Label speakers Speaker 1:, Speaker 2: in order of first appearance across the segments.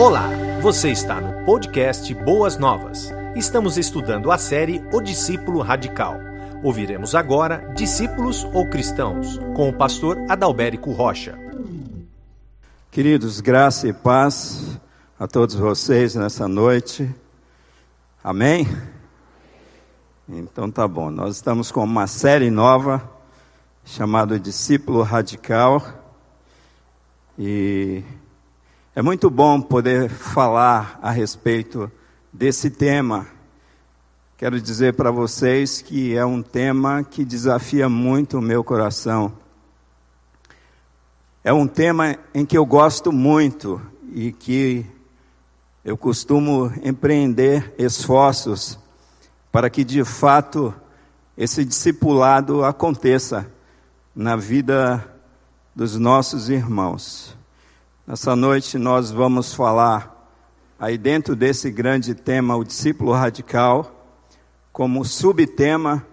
Speaker 1: Olá, você está no podcast Boas Novas. Estamos estudando a série O Discípulo Radical. Ouviremos agora Discípulos ou Cristãos, com o pastor Adalberico Rocha.
Speaker 2: Queridos, graça e paz a todos vocês nessa noite. Amém? Então tá bom. Nós estamos com uma série nova chamada Discípulo Radical. E é muito bom poder falar a respeito desse tema. Quero dizer para vocês que é um tema que desafia muito o meu coração. É um tema em que eu gosto muito e que eu costumo empreender esforços para que de fato esse discipulado aconteça na vida dos nossos irmãos. Nessa noite nós vamos falar aí dentro desse grande tema, o discípulo radical, como subtema,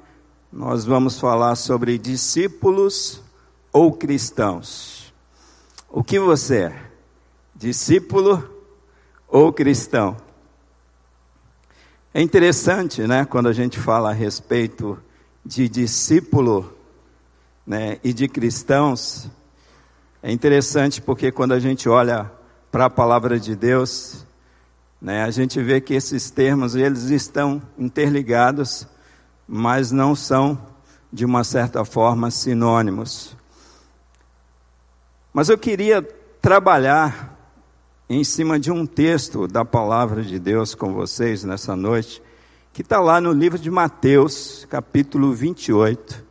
Speaker 2: nós vamos falar sobre discípulos ou cristãos. O que você é? Discípulo ou cristão? É interessante, né, quando a gente fala a respeito de discípulo né, e de cristãos, é interessante porque quando a gente olha para a palavra de Deus, né, a gente vê que esses termos eles estão interligados, mas não são de uma certa forma sinônimos. Mas eu queria trabalhar em cima de um texto da palavra de Deus com vocês nessa noite, que está lá no livro de Mateus, capítulo 28,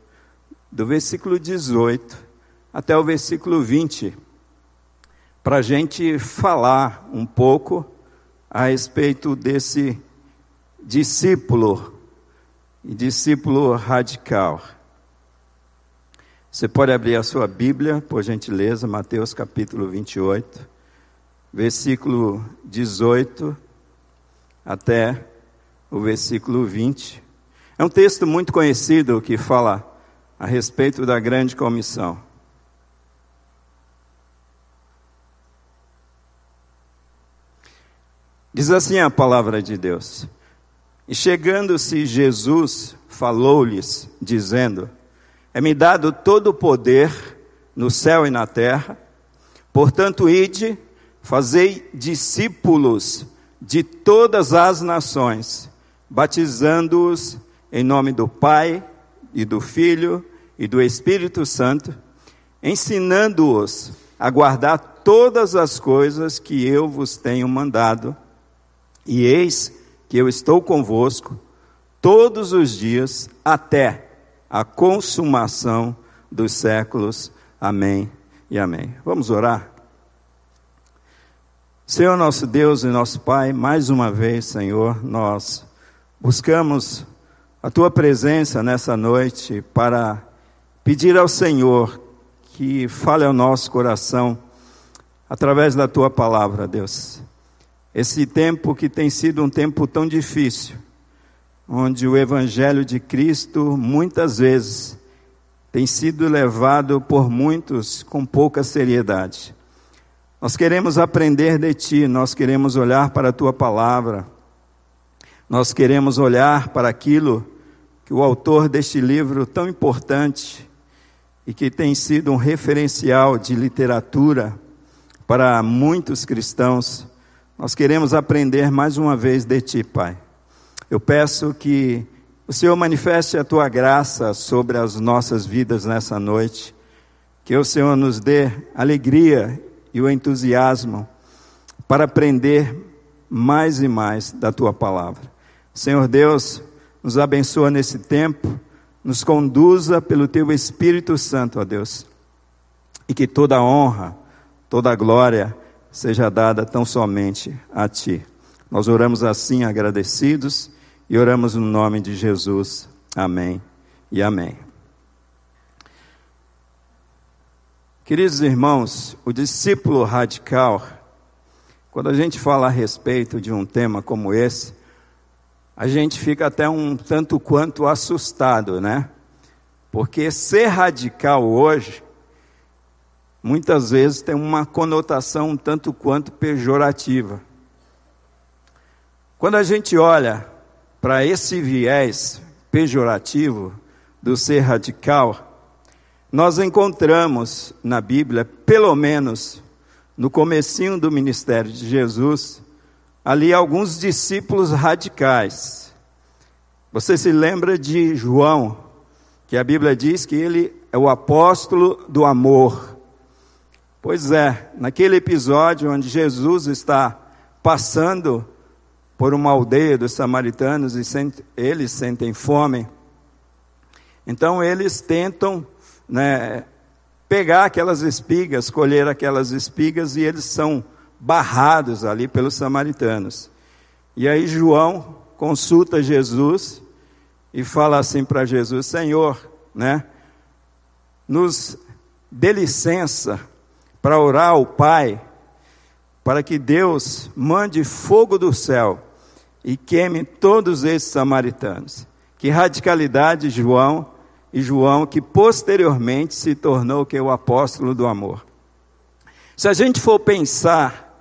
Speaker 2: do versículo 18 até o versículo 20, para a gente falar um pouco a respeito desse discípulo, e discípulo radical. Você pode abrir a sua Bíblia, por gentileza, Mateus capítulo 28, versículo 18 até o versículo 20. É um texto muito conhecido que fala a respeito da grande comissão. Diz assim a palavra de Deus: E chegando-se Jesus, falou-lhes, dizendo: É-me dado todo o poder no céu e na terra, portanto, ide, fazei discípulos de todas as nações, batizando-os em nome do Pai e do Filho e do Espírito Santo, ensinando-os a guardar todas as coisas que eu vos tenho mandado. E eis que eu estou convosco todos os dias até a consumação dos séculos. Amém e amém. Vamos orar? Senhor nosso Deus e nosso Pai, mais uma vez, Senhor, nós buscamos a tua presença nessa noite para pedir ao Senhor que fale ao nosso coração através da tua palavra, Deus. Esse tempo que tem sido um tempo tão difícil, onde o evangelho de Cristo muitas vezes tem sido levado por muitos com pouca seriedade. Nós queremos aprender de ti, nós queremos olhar para a tua palavra. Nós queremos olhar para aquilo que o autor deste livro tão importante e que tem sido um referencial de literatura para muitos cristãos, nós queremos aprender mais uma vez de Ti, Pai. Eu peço que o Senhor manifeste a Tua graça sobre as nossas vidas nessa noite, que o Senhor nos dê alegria e o entusiasmo para aprender mais e mais da Tua palavra. Senhor Deus, nos abençoa nesse tempo, nos conduza pelo teu Espírito Santo, ó Deus, e que toda honra, toda glória seja dada tão somente a ti. Nós oramos assim agradecidos e oramos no nome de Jesus. Amém e amém. Queridos irmãos, o discípulo radical, quando a gente fala a respeito de um tema como esse, a gente fica até um tanto quanto assustado, né? Porque ser radical hoje, muitas vezes tem uma conotação tanto quanto pejorativa. Quando a gente olha para esse viés pejorativo do ser radical, nós encontramos na Bíblia, pelo menos no comecinho do ministério de Jesus, ali alguns discípulos radicais. Você se lembra de João, que a Bíblia diz que ele é o apóstolo do amor. Pois é, naquele episódio onde Jesus está passando por uma aldeia dos samaritanos e eles sentem fome, então eles tentam né, pegar aquelas espigas, colher aquelas espigas e eles são barrados ali pelos samaritanos. E aí João consulta Jesus e fala assim para Jesus: Senhor, né, nos dê licença para orar ao Pai, para que Deus mande fogo do céu e queime todos esses samaritanos. Que radicalidade, João, e João, que posteriormente se tornou que o apóstolo do amor. Se a gente for pensar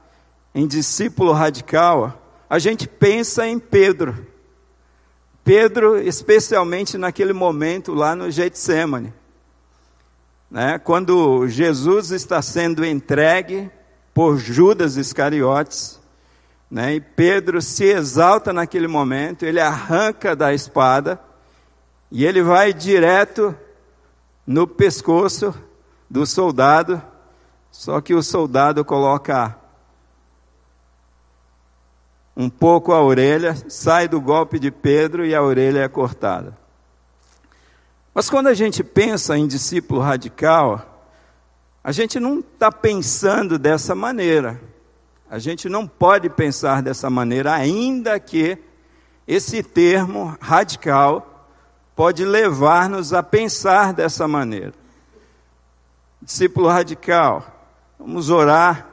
Speaker 2: em discípulo radical, a gente pensa em Pedro. Pedro, especialmente naquele momento lá no Getsemane. Né? Quando Jesus está sendo entregue por Judas Iscariotes, né? e Pedro se exalta naquele momento, ele arranca da espada e ele vai direto no pescoço do soldado, só que o soldado coloca um pouco a orelha, sai do golpe de Pedro e a orelha é cortada. Mas quando a gente pensa em discípulo radical, a gente não está pensando dessa maneira. A gente não pode pensar dessa maneira, ainda que esse termo radical pode levar-nos a pensar dessa maneira. Discípulo radical, vamos orar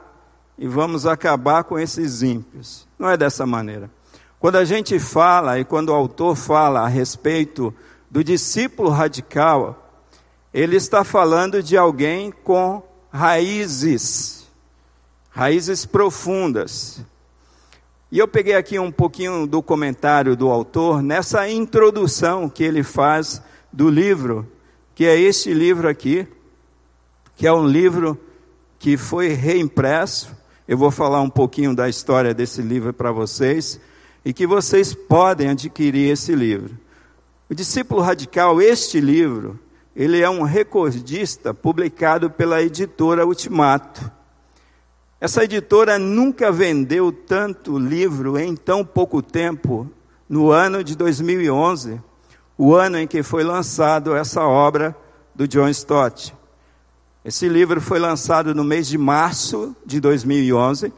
Speaker 2: e vamos acabar com esses ímpios. Não é dessa maneira. Quando a gente fala e quando o autor fala a respeito do discípulo radical, ele está falando de alguém com raízes, raízes profundas. E eu peguei aqui um pouquinho do comentário do autor nessa introdução que ele faz do livro, que é este livro aqui, que é um livro que foi reimpresso. Eu vou falar um pouquinho da história desse livro para vocês e que vocês podem adquirir esse livro. O Discípulo Radical, este livro, ele é um recordista publicado pela editora Ultimato. Essa editora nunca vendeu tanto livro em tão pouco tempo, no ano de 2011, o ano em que foi lançado essa obra do John Stott. Esse livro foi lançado no mês de março de 2011.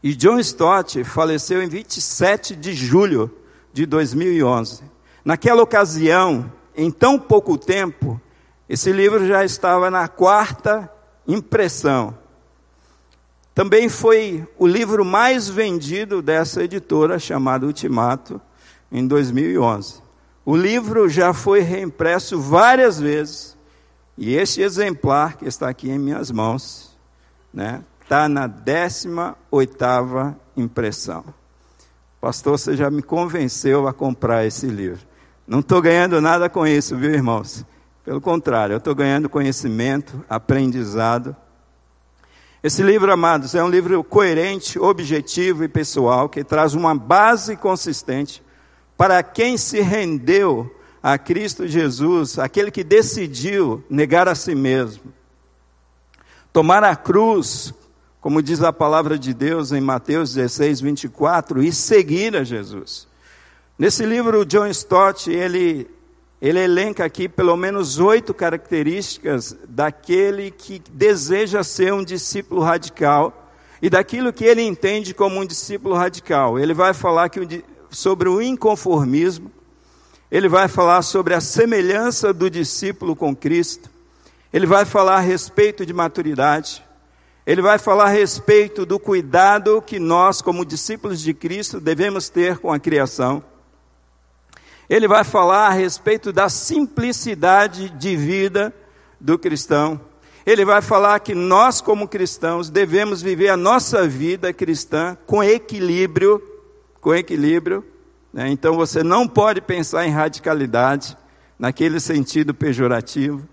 Speaker 2: E John Stott faleceu em 27 de julho de 2011. Naquela ocasião, em tão pouco tempo, esse livro já estava na quarta impressão. Também foi o livro mais vendido dessa editora, chamada Ultimato, em 2011. O livro já foi reimpresso várias vezes, e este exemplar que está aqui em minhas mãos, né, está na 18 oitava impressão. Pastor, você já me convenceu a comprar esse livro. Não estou ganhando nada com isso, viu, irmãos? Pelo contrário, eu estou ganhando conhecimento, aprendizado. Esse livro, amados, é um livro coerente, objetivo e pessoal, que traz uma base consistente para quem se rendeu a Cristo Jesus, aquele que decidiu negar a si mesmo, tomar a cruz, como diz a palavra de Deus em Mateus 16, 24, e seguir a Jesus. Nesse livro, John Stott, ele, ele elenca aqui pelo menos oito características daquele que deseja ser um discípulo radical e daquilo que ele entende como um discípulo radical. Ele vai falar que, sobre o inconformismo, ele vai falar sobre a semelhança do discípulo com Cristo, ele vai falar a respeito de maturidade, ele vai falar a respeito do cuidado que nós, como discípulos de Cristo, devemos ter com a criação. Ele vai falar a respeito da simplicidade de vida do cristão. Ele vai falar que nós, como cristãos, devemos viver a nossa vida cristã com equilíbrio, com equilíbrio. Né? Então você não pode pensar em radicalidade, naquele sentido pejorativo.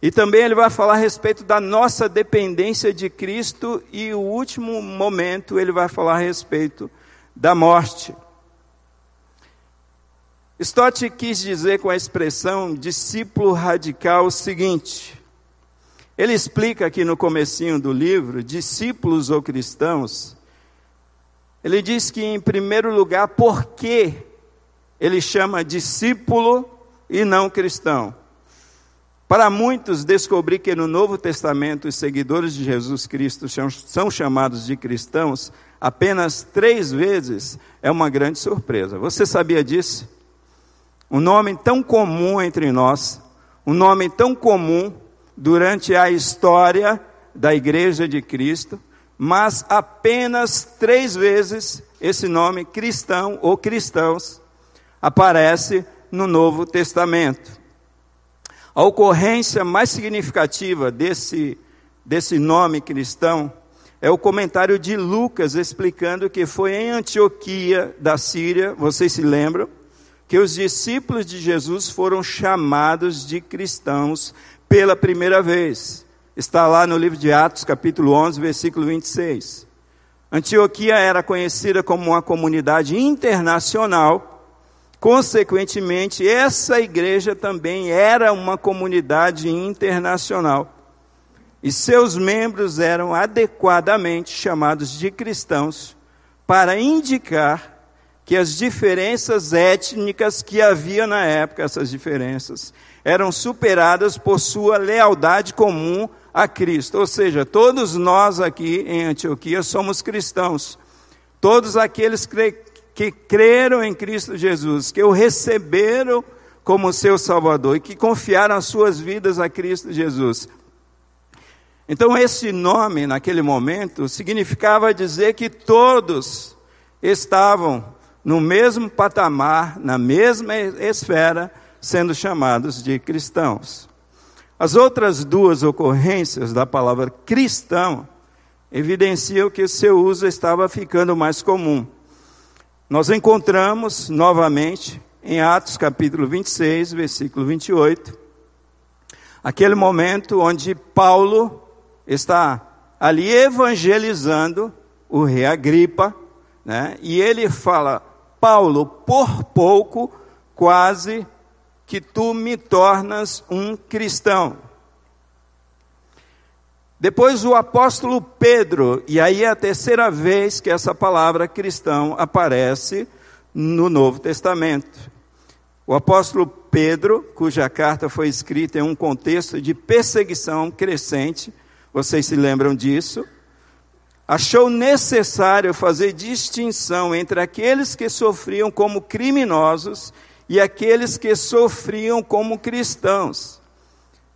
Speaker 2: E também ele vai falar a respeito da nossa dependência de Cristo, e o último momento ele vai falar a respeito da morte. Stott quis dizer com a expressão discípulo radical o seguinte: ele explica aqui no comecinho do livro, discípulos ou cristãos, ele diz que em primeiro lugar, por que ele chama discípulo e não cristão? Para muitos, descobrir que no Novo Testamento os seguidores de Jesus Cristo são chamados de cristãos apenas três vezes é uma grande surpresa. Você sabia disso? Um nome tão comum entre nós, um nome tão comum durante a história da Igreja de Cristo, mas apenas três vezes esse nome cristão ou cristãos aparece no Novo Testamento. A ocorrência mais significativa desse, desse nome cristão é o comentário de Lucas explicando que foi em Antioquia da Síria, vocês se lembram, que os discípulos de Jesus foram chamados de cristãos pela primeira vez. Está lá no livro de Atos, capítulo 11, versículo 26. Antioquia era conhecida como uma comunidade internacional, consequentemente, essa igreja também era uma comunidade internacional. E seus membros eram adequadamente chamados de cristãos para indicar que as diferenças étnicas que havia na época, essas diferenças, eram superadas por sua lealdade comum a Cristo. Ou seja, todos nós aqui em Antioquia somos cristãos. Todos aqueles que, creram em Cristo Jesus, que o receberam como seu Salvador e que confiaram as suas vidas a Cristo Jesus. Então, esse nome, naquele momento, significava dizer que todos estavam no mesmo patamar, na mesma esfera, sendo chamados de cristãos. As outras duas ocorrências da palavra cristão evidenciam que seu uso estava ficando mais comum. Nós encontramos novamente em Atos capítulo 26, versículo 28, aquele momento onde Paulo está ali evangelizando o rei Agripa, né? e ele fala: Paulo, por pouco, quase que tu me tornas um cristão. Depois o apóstolo Pedro, e aí é a terceira vez que essa palavra cristão aparece no Novo Testamento. O apóstolo Pedro, cuja carta foi escrita em um contexto de perseguição crescente, vocês se lembram disso? Achou necessário fazer distinção entre aqueles que sofriam como criminosos e aqueles que sofriam como cristãos.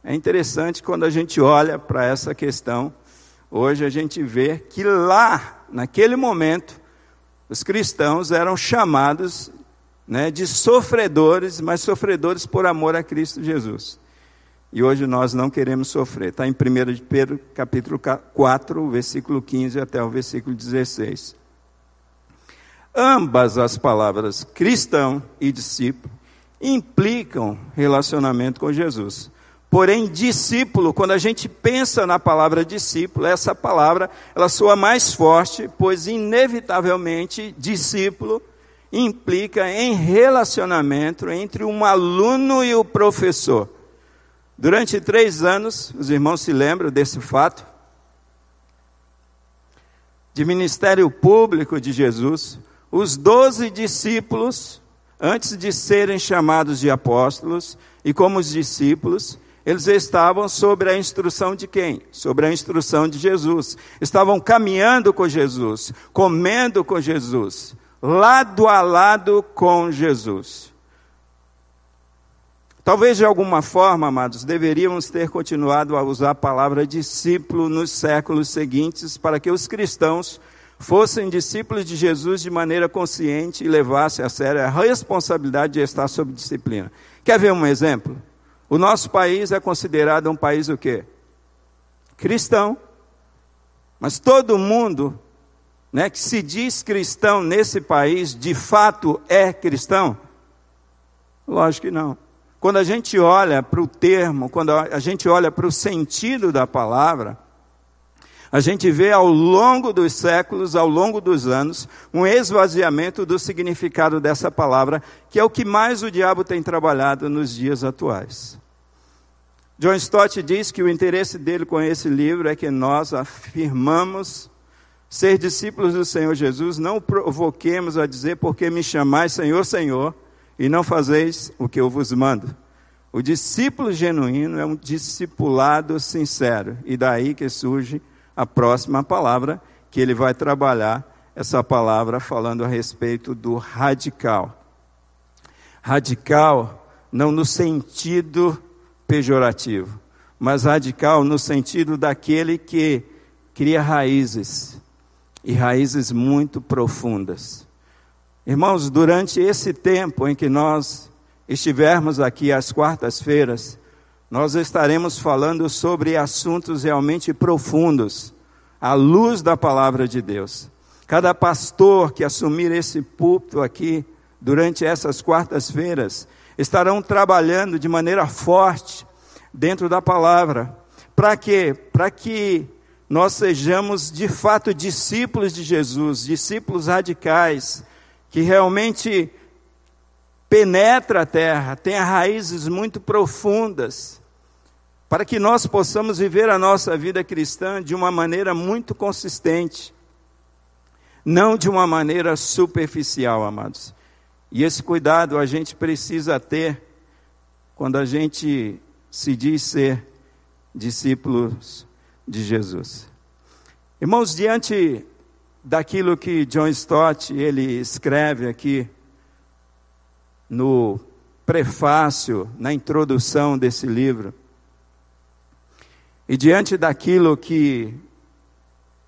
Speaker 2: É interessante quando a gente olha para essa questão, hoje a gente vê que lá, naquele momento, os cristãos eram chamados né, de sofredores, mas sofredores por amor a Cristo Jesus. E hoje nós não queremos sofrer. Está em 1 de Pedro, capítulo 4, versículo 15 até o versículo 16. Ambas as palavras cristão e discípulo implicam relacionamento com Jesus. Porém, discípulo, quando a gente pensa na palavra discípulo, essa palavra ela soa mais forte, pois inevitavelmente discípulo implica em relacionamento entre um aluno e o professor. Durante três anos, os irmãos se lembram desse fato, de ministério público de Jesus, os doze discípulos, antes de serem chamados de apóstolos, e como os discípulos, eles estavam sobre a instrução de quem? Sobre a instrução de Jesus. Estavam caminhando com Jesus, comendo com Jesus, lado a lado com Jesus. Talvez de alguma forma, amados, deveríamos ter continuado a usar a palavra discípulo nos séculos seguintes para que os cristãos fossem discípulos de Jesus de maneira consciente e levassem a sério a responsabilidade de estar sob disciplina. Quer ver um exemplo? O nosso país é considerado um país o quê? Cristão. Mas todo mundo né, que se diz cristão nesse país, de fato é cristão? Lógico que não. Quando a gente olha para o termo, quando a gente olha para o sentido da palavra, a gente vê ao longo dos séculos, ao longo dos anos, um esvaziamento do significado dessa palavra, que é o que mais o diabo tem trabalhado nos dias atuais. John Stott diz que o interesse dele com esse livro é que nós afirmamos ser discípulos do Senhor Jesus, não provoquemos a dizer porque me chamais Senhor, Senhor, e não fazeis o que eu vos mando. O discípulo genuíno é um discipulado sincero, e daí que surge a próxima palavra, que ele vai trabalhar, essa palavra falando a respeito do radical. Radical, não no sentido pejorativo, mas radical no sentido daquele que cria raízes, e raízes muito profundas. Irmãos, durante esse tempo em que nós estivermos aqui às quartas-feiras, nós estaremos falando sobre assuntos realmente profundos, à luz da palavra de Deus. Cada pastor que assumir esse púlpito aqui durante essas quartas-feiras estarão trabalhando de maneira forte dentro da palavra. Para quê? Para que nós sejamos de fato discípulos de Jesus, discípulos radicais, que realmente penetra a terra, tenha raízes muito profundas, para que nós possamos viver a nossa vida cristã de uma maneira muito consistente, não de uma maneira superficial, amados. E esse cuidado a gente precisa ter quando a gente se diz ser discípulos de Jesus. Irmãos, diante daquilo que John Stott ele escreve aqui no prefácio, na introdução desse livro, e diante daquilo que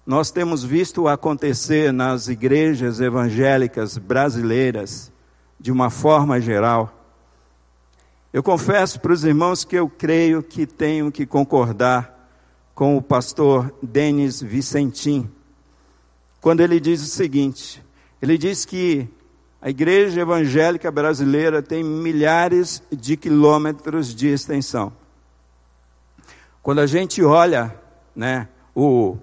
Speaker 2: nós temos visto acontecer nas igrejas evangélicas brasileiras, de uma forma geral, eu confesso para os irmãos que eu creio que tenho que concordar com o pastor Denis Vicentim, quando ele diz o seguinte: ele diz que a igreja evangélica brasileira tem milhares de quilômetros de extensão. Quando a gente olha né, o,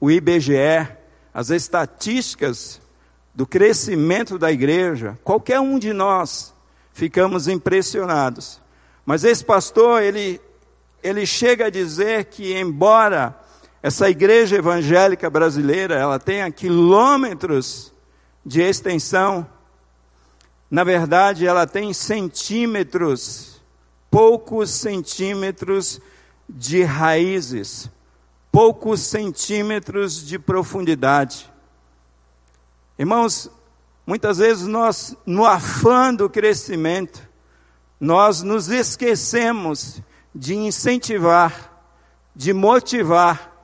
Speaker 2: o IBGE, as estatísticas do crescimento da igreja, qualquer um de nós ficamos impressionados. Mas esse pastor, ele ele chega a dizer que, embora essa igreja evangélica brasileira ela tenha quilômetros de extensão, na verdade ela tem centímetros, poucos centímetros de raízes, poucos centímetros de profundidade. Irmãos, muitas vezes nós, no afã do crescimento, nós nos esquecemos de incentivar, de motivar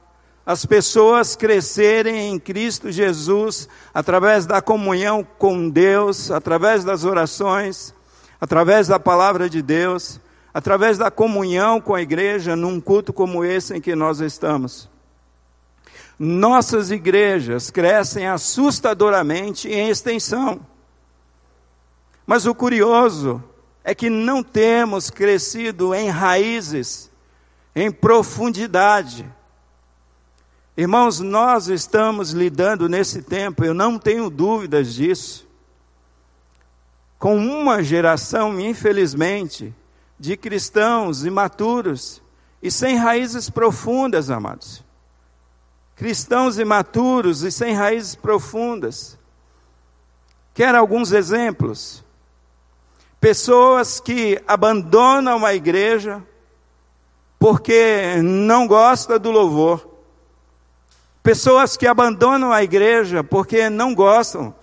Speaker 2: as pessoas crescerem em Cristo Jesus através da comunhão com Deus, através das orações, através da palavra de Deus, através da comunhão com a igreja num culto como esse em que nós estamos. Nossas igrejas crescem assustadoramente em extensão. Mas o curioso é que não temos crescido em raízes, em profundidade. Irmãos, nós estamos lidando nesse tempo, eu não tenho dúvidas disso, com uma geração, infelizmente, de cristãos imaturos e sem raízes profundas, amados. Cristãos imaturos e sem raízes profundas. Quer alguns exemplos? Pessoas que abandonam a igreja porque não gosta do louvor. Pessoas que abandonam a igreja porque não gostam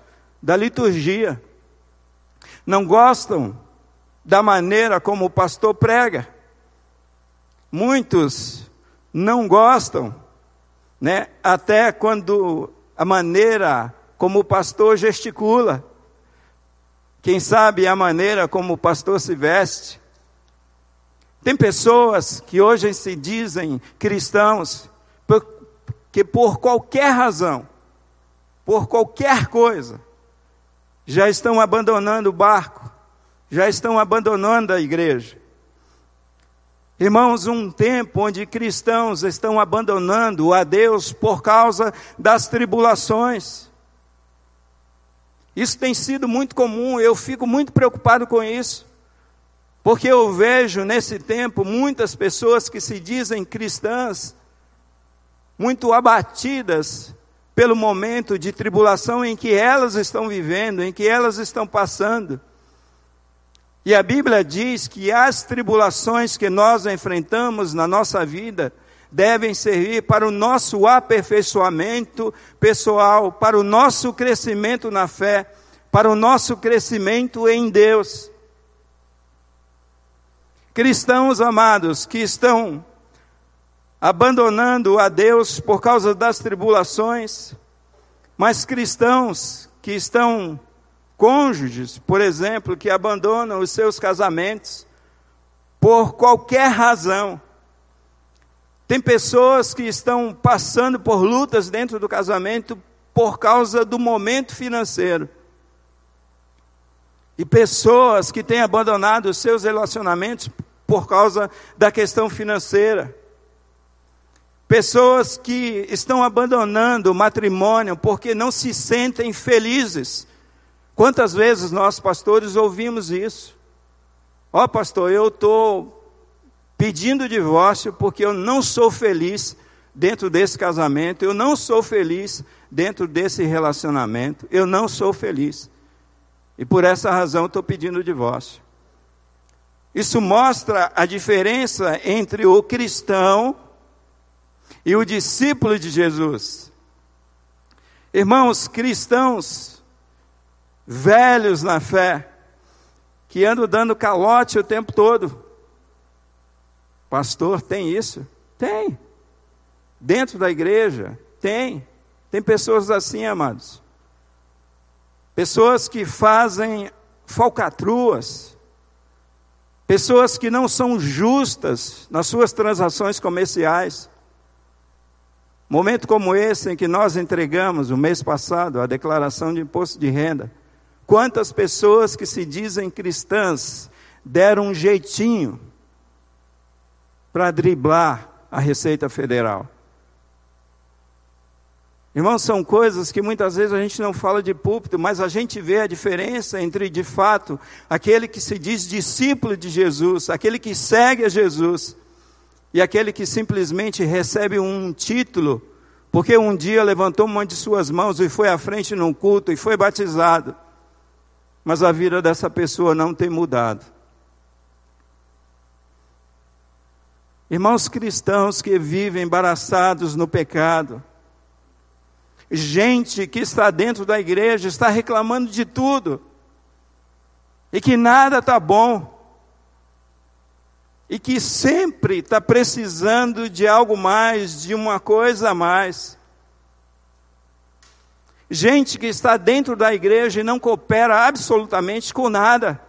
Speaker 2: da liturgia. Não gostam da maneira como o pastor prega. Muitos não gostam, né? Até quando a maneira como o pastor gesticula. Quem sabe a maneira como o pastor se veste. Tem pessoas que hoje se dizem cristãos, que por qualquer razão, por qualquer coisa, já estão abandonando o barco, já estão abandonando a igreja. Irmãos, um tempo onde cristãos estão abandonando a Deus por causa das tribulações. Isso tem sido muito comum, eu fico muito preocupado com isso, porque eu vejo nesse tempo muitas pessoas que se dizem cristãs, muito abatidas pelo momento de tribulação em que elas estão vivendo, em que elas estão passando. E a Bíblia diz que as tribulações que nós enfrentamos na nossa vida devem servir para o nosso aperfeiçoamento pessoal, para o nosso crescimento na fé, para o nosso crescimento em Deus. Cristãos amados que estão abandonando a Deus por causa das tribulações, mas cristãos que estão cônjuges, por exemplo, que abandonam os seus casamentos por qualquer razão. Tem pessoas que estão passando por lutas dentro do casamento por causa do momento financeiro. E pessoas que têm abandonado os seus relacionamentos por causa da questão financeira. Pessoas que estão abandonando o matrimônio porque não se sentem felizes. Quantas vezes nós, pastores, ouvimos isso? Ó, oh, pastor, eu estou pedindo divórcio porque eu não sou feliz dentro desse casamento, eu não sou feliz dentro desse relacionamento, eu não sou feliz. E por essa razão estou pedindo divórcio. Isso mostra a diferença entre o cristão e o discípulo de Jesus. Irmãos cristãos, velhos na fé, que andam dando calote o tempo todo. Pastor, tem isso? Tem. Dentro da igreja, tem. Tem pessoas assim, amados. Pessoas que fazem falcatruas. Pessoas que não são justas nas suas transações comerciais. Momento como esse em que nós entregamos, o mês passado, a declaração de imposto de renda, quantas pessoas que se dizem cristãs deram um jeitinho para driblar a Receita Federal? Irmãos, são coisas que muitas vezes a gente não fala de púlpito, mas a gente vê a diferença entre, de fato, aquele que se diz discípulo de Jesus, aquele que segue a Jesus, e aquele que simplesmente recebe um título, porque um dia levantou uma de suas mãos e foi à frente num culto e foi batizado, mas a vida dessa pessoa não tem mudado. Irmãos cristãos que vivem embaraçados no pecado, gente que está dentro da igreja está reclamando de tudo, e que nada está bom, e que sempre está precisando de algo mais, de uma coisa a mais. Gente que está dentro da igreja e não coopera absolutamente com nada.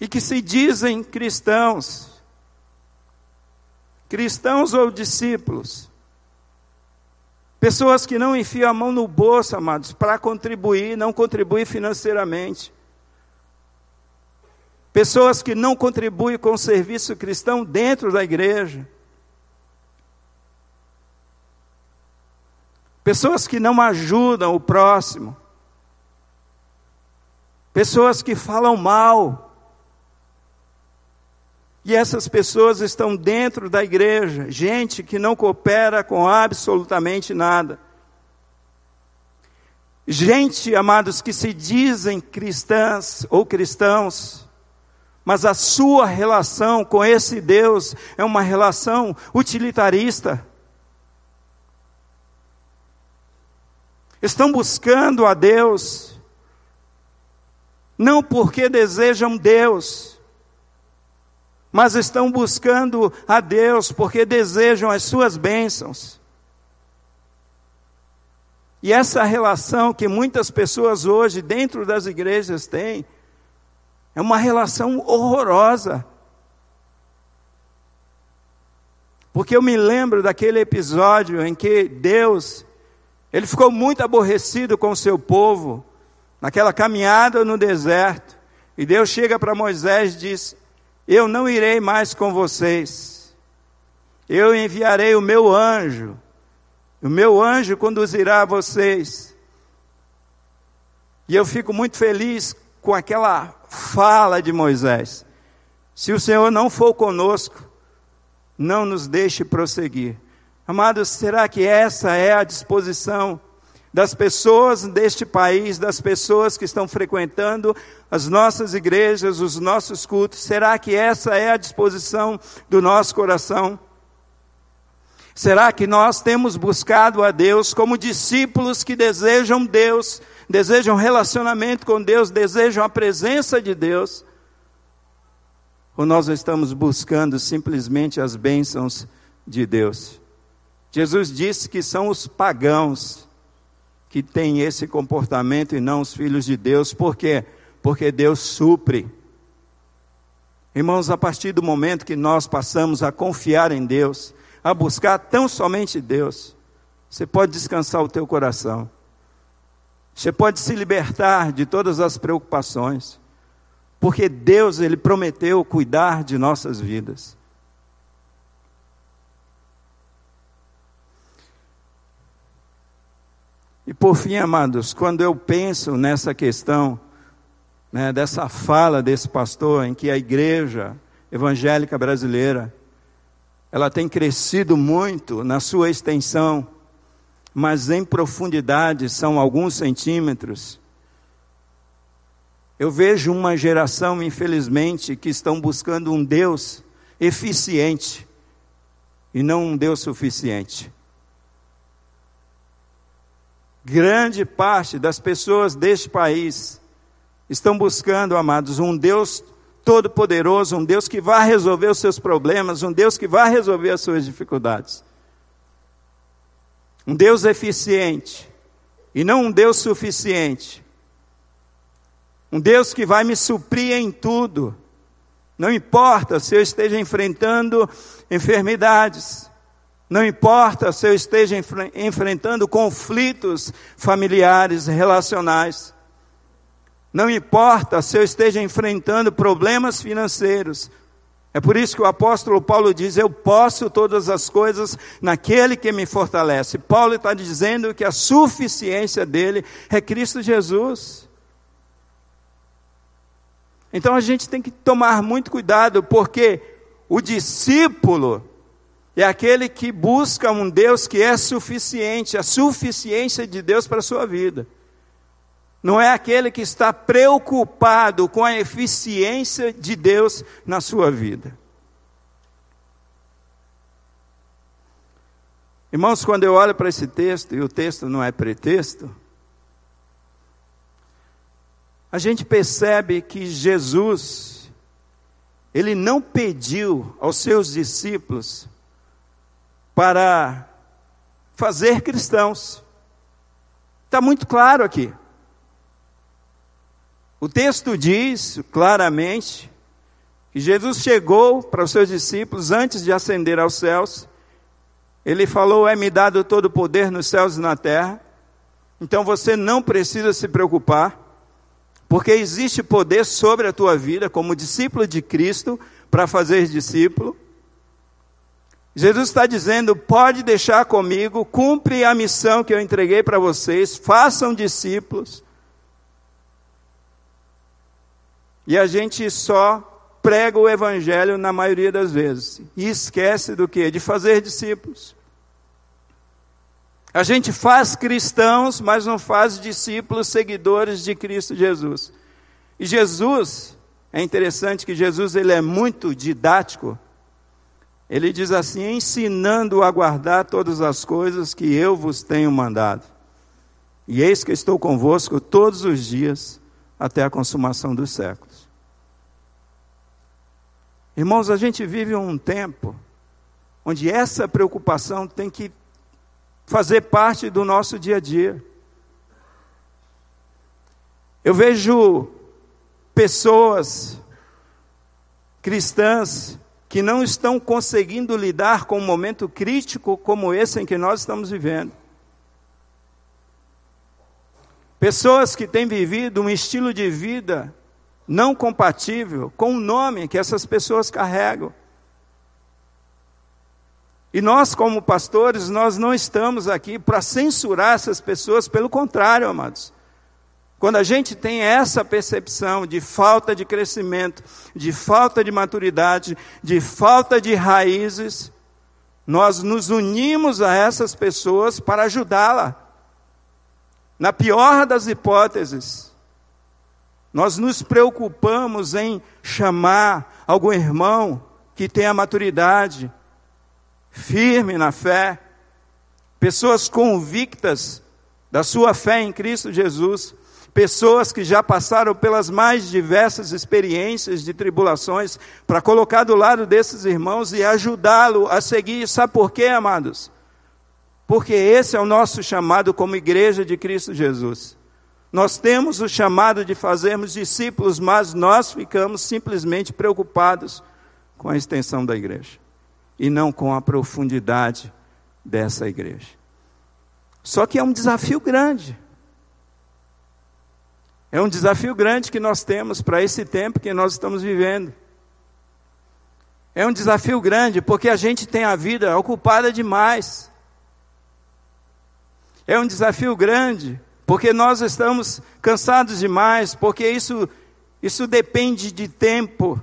Speaker 2: E que se dizem cristãos, cristãos ou discípulos, pessoas que não enfiam a mão no bolso, amados, para contribuir, não contribuir financeiramente pessoas que não contribuem com o serviço cristão dentro da igreja, pessoas que não ajudam o próximo, pessoas que falam mal. E essas pessoas estão dentro da igreja, gente que não coopera com absolutamente nada. Gente, amados, que se dizem cristãs ou cristãos, mas a sua relação com esse Deus é uma relação utilitarista. Estão buscando a Deus, não porque desejam Deus, mas estão buscando a Deus porque desejam as suas bênçãos. E essa relação que muitas pessoas hoje dentro das igrejas têm, é uma relação horrorosa. Porque eu me lembro daquele episódio em que Deus Ele ficou muito aborrecido com o seu povo, naquela caminhada no deserto. E Deus chega para Moisés e diz: Eu não irei mais com vocês. Eu enviarei o meu anjo. O meu anjo conduzirá vocês. E eu fico muito feliz com aquela fala de Moisés. Se o Senhor não for conosco, não nos deixe prosseguir. Amados, será que essa é a disposição das pessoas deste país, das pessoas que estão frequentando as nossas igrejas, os nossos cultos? Será que essa é a disposição do nosso coração? Será que nós temos buscado a Deus como discípulos que desejam Deus, desejam relacionamento com Deus, desejam a presença de Deus? Ou nós estamos buscando simplesmente as bênçãos de Deus? Jesus disse que são os pagãos que têm esse comportamento e não os filhos de Deus. Por quê? Porque Deus supre. Irmãos, a partir do momento que nós passamos a confiar em Deus, a buscar tão somente Deus, você pode descansar o teu coração. Você pode se libertar de todas as preocupações. Porque Deus, ele prometeu cuidar de nossas vidas. E por fim, amados, quando eu penso nessa questão, né, dessa fala desse pastor, em que a igreja evangélica brasileira, ela tem crescido muito na sua extensão, mas em profundidade são alguns centímetros. Eu vejo uma geração, infelizmente, que estão buscando um Deus eficiente e não um Deus suficiente. Grande parte das pessoas deste país estão buscando, amados, um Deus todo-poderoso, um Deus que vai resolver os seus problemas, um Deus que vai resolver as suas dificuldades. Um Deus eficiente e não um Deus suficiente. Um Deus que vai me suprir em tudo. Não importa se eu esteja enfrentando enfermidades, não importa se eu esteja enfrentando conflitos familiares, relacionais. Não importa se eu esteja enfrentando problemas financeiros. É por isso que o apóstolo Paulo diz: Eu posso todas as coisas naquele que me fortalece. Paulo está dizendo que a suficiência dele é Cristo Jesus. Então a gente tem que tomar muito cuidado, porque o discípulo, é aquele que busca um Deus que é suficiente, a suficiência de Deus para a sua vida. Não é aquele que está preocupado com a eficiência de Deus na sua vida. Irmãos, quando eu olho para esse texto, e o texto não é pretexto, a gente percebe que Jesus, ele não pediu aos seus discípulos para fazer cristãos. Está muito claro aqui. O texto diz claramente que Jesus chegou para os seus discípulos antes de ascender aos céus. Ele falou: É-me dado todo o poder nos céus e na terra. Então você não precisa se preocupar, porque existe poder sobre a tua vida como discípulo de Cristo para fazer discípulo. Jesus está dizendo: pode deixar comigo, cumpre a missão que eu entreguei para vocês, façam discípulos. E a gente só prega o evangelho na maioria das vezes e esquece do que? De fazer discípulos. A gente faz cristãos, mas não faz discípulos seguidores de Cristo Jesus. E Jesus, é interessante que Jesus ele é muito didático ele diz assim: ensinando a guardar todas as coisas que eu vos tenho mandado. E eis que estou convosco todos os dias, até a consumação dos séculos. Irmãos, a gente vive um tempo onde essa preocupação tem que fazer parte do nosso dia a dia. Eu vejo pessoas cristãs que não estão conseguindo lidar com um momento crítico como esse em que nós estamos vivendo. Pessoas que têm vivido um estilo de vida não compatível com o nome que essas pessoas carregam. E nós, como pastores, nós não estamos aqui para censurar essas pessoas, pelo contrário, amados. Quando a gente tem essa percepção de falta de crescimento, de falta de maturidade, de falta de raízes, nós nos unimos a essas pessoas para ajudá-la. Na pior das hipóteses, nós nos preocupamos em chamar algum irmão que tenha maturidade, firme na fé, pessoas convictas da sua fé em Cristo Jesus, pessoas que já passaram pelas mais diversas experiências de tribulações, para colocar do lado desses irmãos e ajudá-lo a seguir. Sabe por quê, amados? Porque esse é o nosso chamado como igreja de Cristo Jesus. Nós temos o chamado de fazermos discípulos, mas nós ficamos simplesmente preocupados com a extensão da igreja e não com a profundidade dessa igreja. Só que é um desafio grande. É um desafio grande que nós temos para esse tempo que nós estamos vivendo. É um desafio grande porque a gente tem a vida ocupada demais. É um desafio grande porque nós estamos cansados demais, porque isso, isso depende de tempo.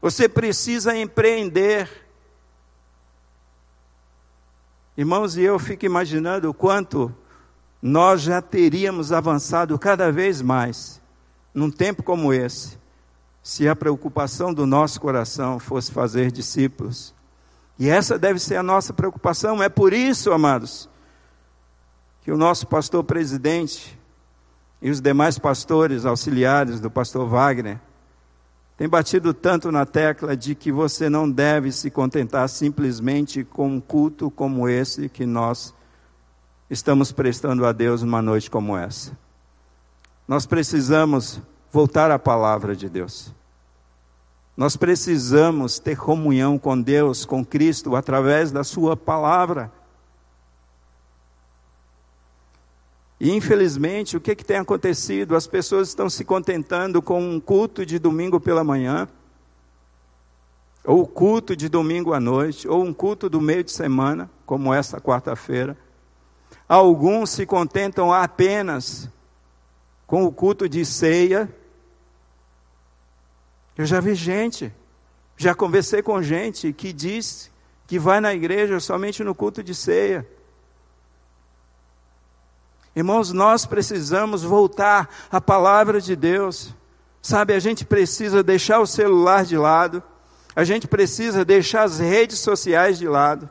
Speaker 2: Você precisa empreender. Irmãos, e eu fico imaginando o quanto nós já teríamos avançado cada vez mais num tempo como esse, se a preocupação do nosso coração fosse fazer discípulos. E essa deve ser a nossa preocupação. É por isso, amados, que o nosso pastor presidente e os demais pastores auxiliares do pastor Wagner têm batido tanto na tecla de que você não deve se contentar simplesmente com um culto como esse que nós estamos prestando a Deus numa noite como essa. Nós precisamos voltar à palavra de Deus. Nós precisamos ter comunhão com Deus, com Cristo, através da Sua palavra. E infelizmente, o que, que tem acontecido? As pessoas estão se contentando com um culto de domingo pela manhã, ou culto de domingo à noite, ou um culto do meio de semana, como esta quarta-feira. Alguns se contentam apenas com o culto de ceia. Eu já vi gente, já conversei com gente que diz que vai na igreja somente no culto de ceia. Irmãos, nós precisamos voltar à palavra de Deus. Sabe, a gente precisa deixar o celular de lado, a gente precisa deixar as redes sociais de lado.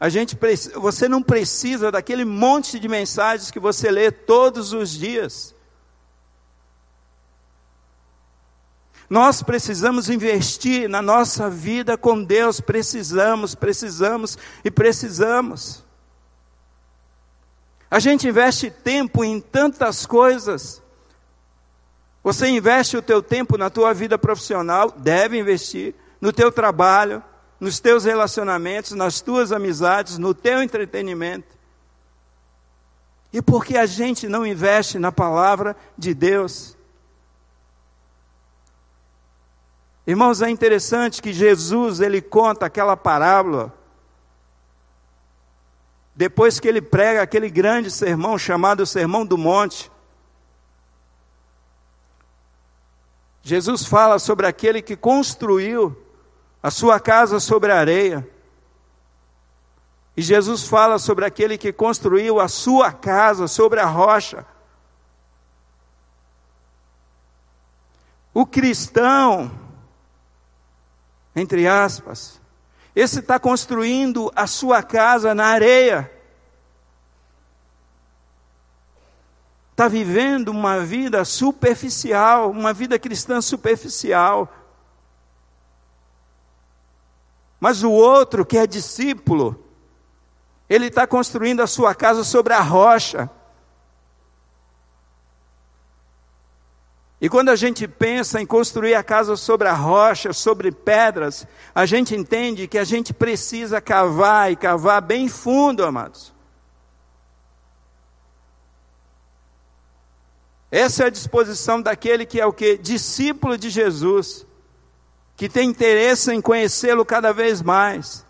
Speaker 2: A gente você não precisa daquele monte de mensagens que você lê todos os dias. Nós precisamos investir na nossa vida com Deus, precisamos, precisamos e precisamos. A gente investe tempo em tantas coisas. Você investe o teu tempo na tua vida profissional, deve investir, no teu trabalho, nos teus relacionamentos, nas tuas amizades, no teu entretenimento. E por que a gente não investe na palavra de Deus? Irmãos, é interessante que Jesus, ele conta aquela parábola depois que ele prega aquele grande sermão chamado Sermão do Monte, Jesus fala sobre aquele que construiu a sua casa sobre a areia. E Jesus fala sobre aquele que construiu a sua casa sobre a rocha. O cristão, entre aspas, esse está construindo a sua casa na areia. Está vivendo uma vida superficial, uma vida cristã superficial. Mas o outro, que é discípulo, ele está construindo a sua casa sobre a rocha. E quando a gente pensa em construir a casa sobre a rocha, sobre pedras, a gente entende que a gente precisa cavar e cavar bem fundo, amados. Essa é a disposição daquele que é o que? Discípulo de Jesus, que tem interesse em conhecê-lo cada vez mais,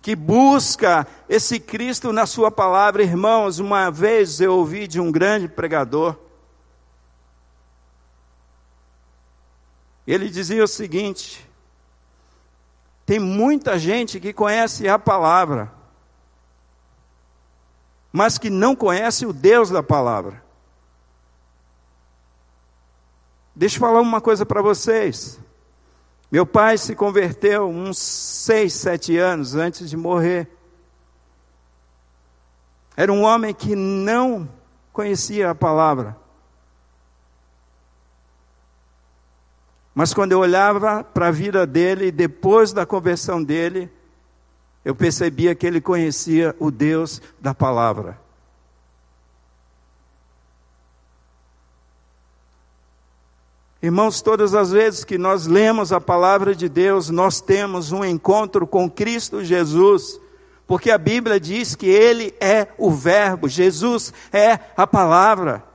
Speaker 2: que busca esse Cristo na Sua palavra. Irmãos, uma vez eu ouvi de um grande pregador, ele dizia o seguinte: tem muita gente que conhece a palavra, mas que não conhece o Deus da palavra. Deixa eu falar uma coisa para vocês. Meu pai se converteu uns seis, sete anos antes de morrer. Era um homem que não conhecia a palavra. Mas quando eu olhava para a vida dele, depois da conversão dele, eu percebia que ele conhecia o Deus da palavra. Irmãos, todas as vezes que nós lemos a palavra de Deus, nós temos um encontro com Cristo Jesus, porque a Bíblia diz que Ele é o Verbo, Jesus é a palavra.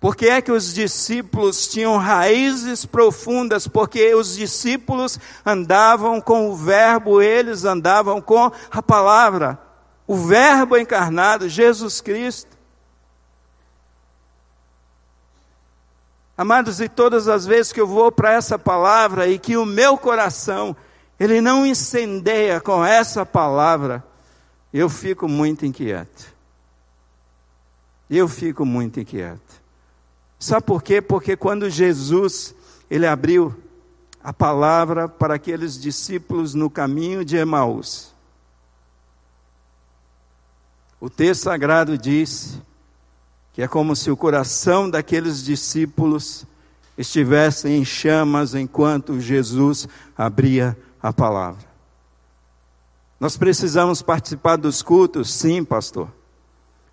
Speaker 2: Por que é que os discípulos tinham raízes profundas? Porque os discípulos andavam com o Verbo, eles andavam com a palavra, o Verbo encarnado, Jesus Cristo. Amados, e todas as vezes que eu vou para essa palavra e que o meu coração, ele não incendeia com essa palavra, eu fico muito inquieto. Eu fico muito inquieto. Sabe por quê? Porque quando Jesus ele abriu a palavra para aqueles discípulos no caminho de Emaús. O texto sagrado diz que é como se o coração daqueles discípulos estivesse em chamas enquanto Jesus abria a palavra. Nós precisamos participar dos cultos, sim, pastor.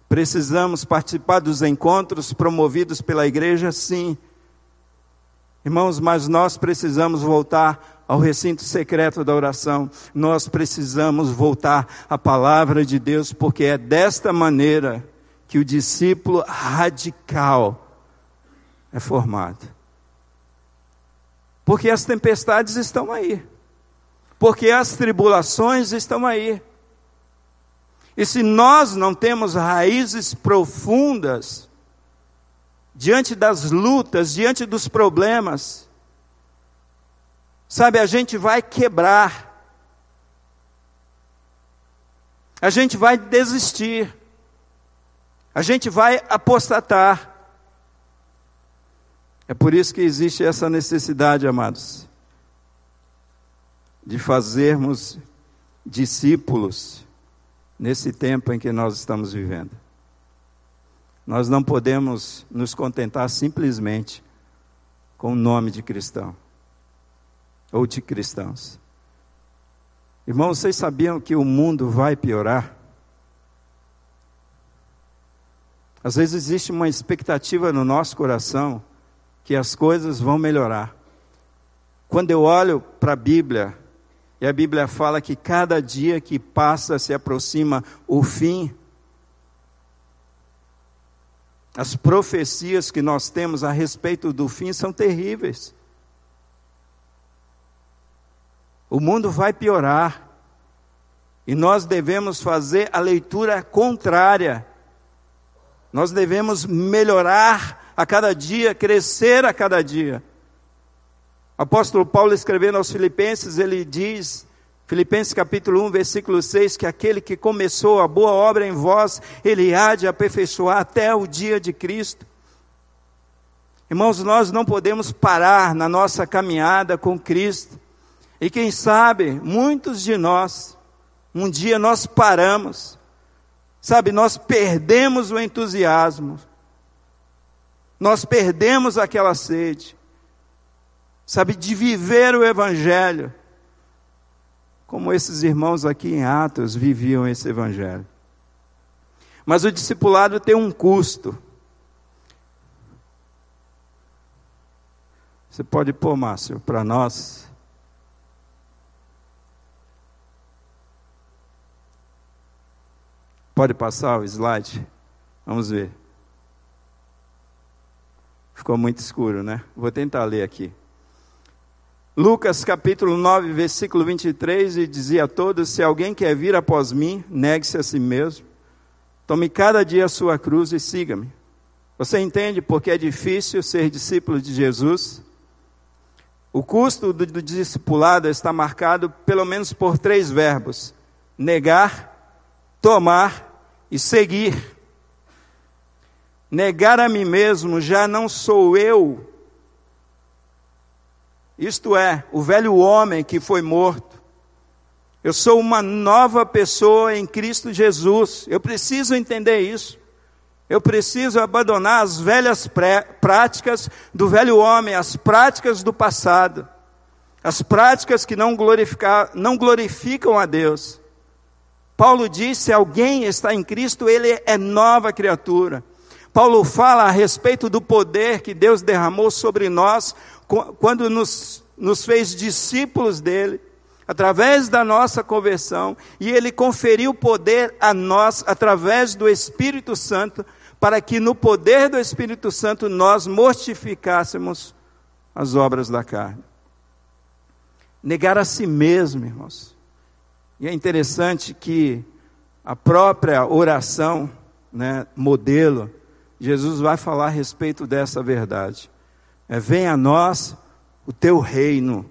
Speaker 2: Precisamos participar dos encontros promovidos pela igreja? Sim. Irmãos, mas nós precisamos voltar ao recinto secreto da oração. Nós precisamos voltar à palavra de Deus, porque é desta maneira que o discípulo radical é formado. Porque as tempestades estão aí. Porque as tribulações estão aí. E se nós não temos raízes profundas, diante das lutas, diante dos problemas, sabe, a gente vai quebrar, a gente vai desistir, a gente vai apostatar. É por isso que existe essa necessidade, amados, de fazermos discípulos nesse tempo em que nós estamos vivendo. Nós não podemos nos contentar simplesmente com o nome de cristão ou de cristãos. Irmãos, vocês sabiam que o mundo vai piorar? Às vezes existe uma expectativa no nosso coração que as coisas vão melhorar. Quando eu olho para a Bíblia, e a Bíblia fala que cada dia que passa se aproxima o fim. As profecias que nós temos a respeito do fim são terríveis. O mundo vai piorar. E nós devemos fazer a leitura contrária. Nós devemos melhorar a cada dia, crescer a cada dia. Apóstolo Paulo escrevendo aos Filipenses, ele diz, Filipenses capítulo 1, versículo 6, que aquele que começou a boa obra em vós, ele há de aperfeiçoar até o dia de Cristo. Irmãos, nós não podemos parar na nossa caminhada com Cristo. E quem sabe, muitos de nós, um dia nós paramos, sabe, nós perdemos o entusiasmo, nós perdemos aquela sede, sabe, de viver o Evangelho, como esses irmãos aqui em Atos viviam esse Evangelho. Mas o discipulado tem um custo. Você pode pôr, Márcio, para nós. Pode passar o slide? Vamos ver. Ficou muito escuro, né? Vou tentar ler aqui. Lucas capítulo 9, versículo 23, e dizia a todos: Se alguém quer vir após mim, negue-se a si mesmo, tome cada dia a sua cruz e siga-me. Você entende porque é difícil ser discípulo de Jesus? O custo do, do discipulado está marcado pelo menos por três verbos: negar, tomar e seguir. Negar a mim mesmo já não sou eu isto é, o velho homem que foi morto. Eu sou uma nova pessoa em Cristo Jesus. Eu preciso entender isso. Eu preciso abandonar as velhas práticas do velho homem, as práticas do passado, as práticas que não, não glorificam a Deus. Paulo disse: se alguém está em Cristo, ele é nova criatura. Paulo fala a respeito do poder que Deus derramou sobre nós quando nos, nos fez discípulos dele, através da nossa conversão, e ele conferiu poder a nós através do Espírito Santo, para que no poder do Espírito Santo nós mortificássemos as obras da carne. Negar a si mesmo, irmãos. E é interessante que a própria oração, né, modelo, Jesus vai falar a respeito dessa verdade. É, venha a nós o teu reino,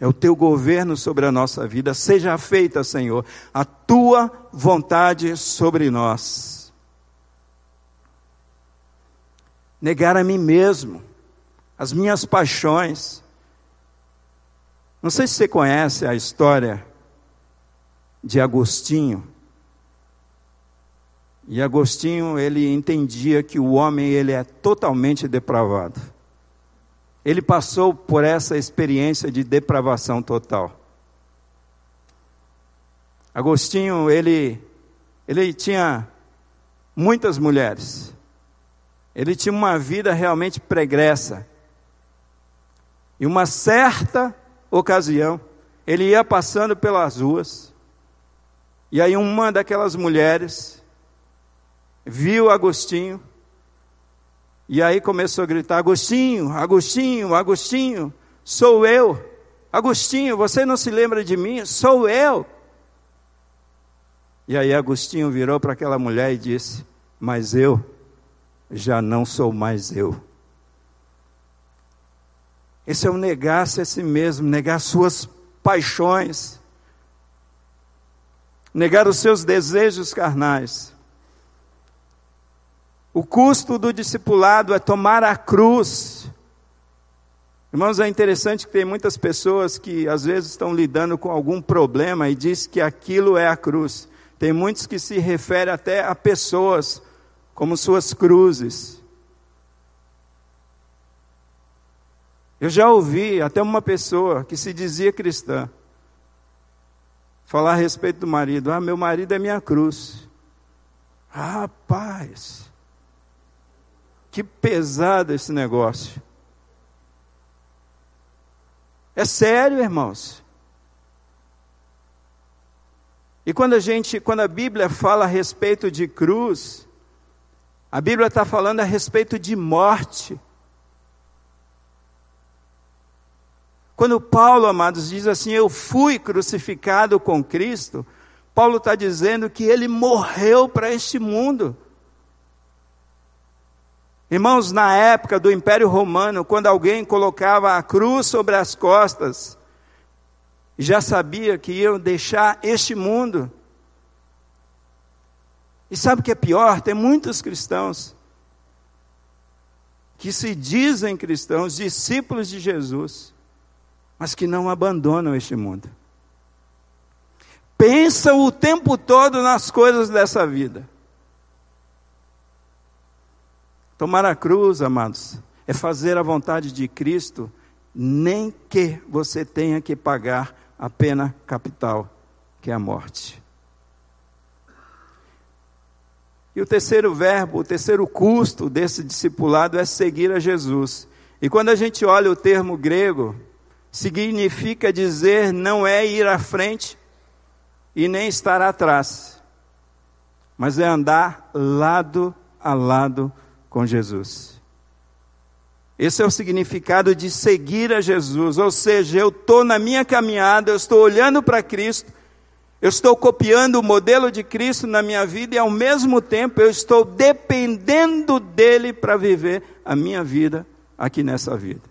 Speaker 2: é o teu governo sobre a nossa vida. Seja feita, Senhor, a tua vontade sobre nós. Negar a mim mesmo, as minhas paixões. Não sei se você conhece a história de Agostinho. E Agostinho, ele entendia que o homem ele é totalmente depravado ele passou por essa experiência de depravação total. Agostinho, ele, ele tinha muitas mulheres. Ele tinha uma vida realmente pregressa. E uma certa ocasião, ele ia passando pelas ruas, e aí uma daquelas mulheres viu Agostinho e aí começou a gritar: Agostinho, Agostinho, Agostinho, sou eu. Agostinho, você não se lembra de mim? Sou eu. E aí Agostinho virou para aquela mulher e disse: Mas eu já não sou mais eu. Esse é o negar-se a si mesmo, negar suas paixões, negar os seus desejos carnais. O custo do discipulado é tomar a cruz. Irmãos, é interessante que tem muitas pessoas que às vezes estão lidando com algum problema e diz que aquilo é a cruz. Tem muitos que se referem até a pessoas como suas cruzes. Eu já ouvi até uma pessoa que se dizia cristã falar a respeito do marido: Ah, meu marido é minha cruz. Rapaz, que pesado esse negócio. É sério, irmãos. E quando a gente, quando a Bíblia fala a respeito de cruz, a Bíblia está falando a respeito de morte. Quando Paulo, amados, diz assim: Eu fui crucificado com Cristo, Paulo está dizendo que ele morreu para este mundo. Irmãos, na época do Império Romano, quando alguém colocava a cruz sobre as costas, já sabia que iam deixar este mundo. E sabe o que é pior? Tem muitos cristãos que se dizem cristãos, discípulos de Jesus, mas que não abandonam este mundo. Pensam o tempo todo nas coisas dessa vida. Tomar a cruz, amados, é fazer a vontade de Cristo, nem que você tenha que pagar a pena capital, que é a morte. E o terceiro verbo, o terceiro custo desse discipulado é seguir a Jesus. E quando a gente olha o termo grego, significa dizer não é ir à frente e nem estar atrás. mas é andar lado a lado com Jesus. Esse é o significado de seguir a Jesus, ou seja, eu estou na minha caminhada, eu estou olhando para Cristo, eu estou copiando o modelo de Cristo na minha vida e ao mesmo tempo eu estou dependendo dele para viver a minha vida aqui nessa vida.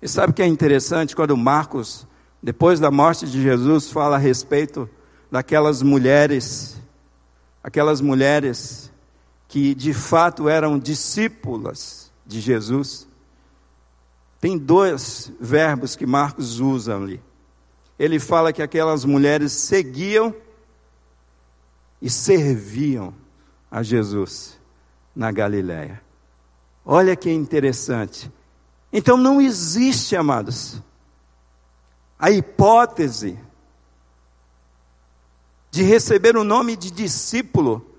Speaker 2: E sabe o que é interessante quando Marcos, depois da morte de Jesus, fala a respeito daquelas mulheres, aquelas mulheres que de fato eram discípulas de Jesus. Tem dois verbos que Marcos usa ali. Ele fala que aquelas mulheres seguiam e serviam a Jesus na Galiléia. Olha que interessante. Então não existe, amados, a hipótese de receber o nome de discípulo,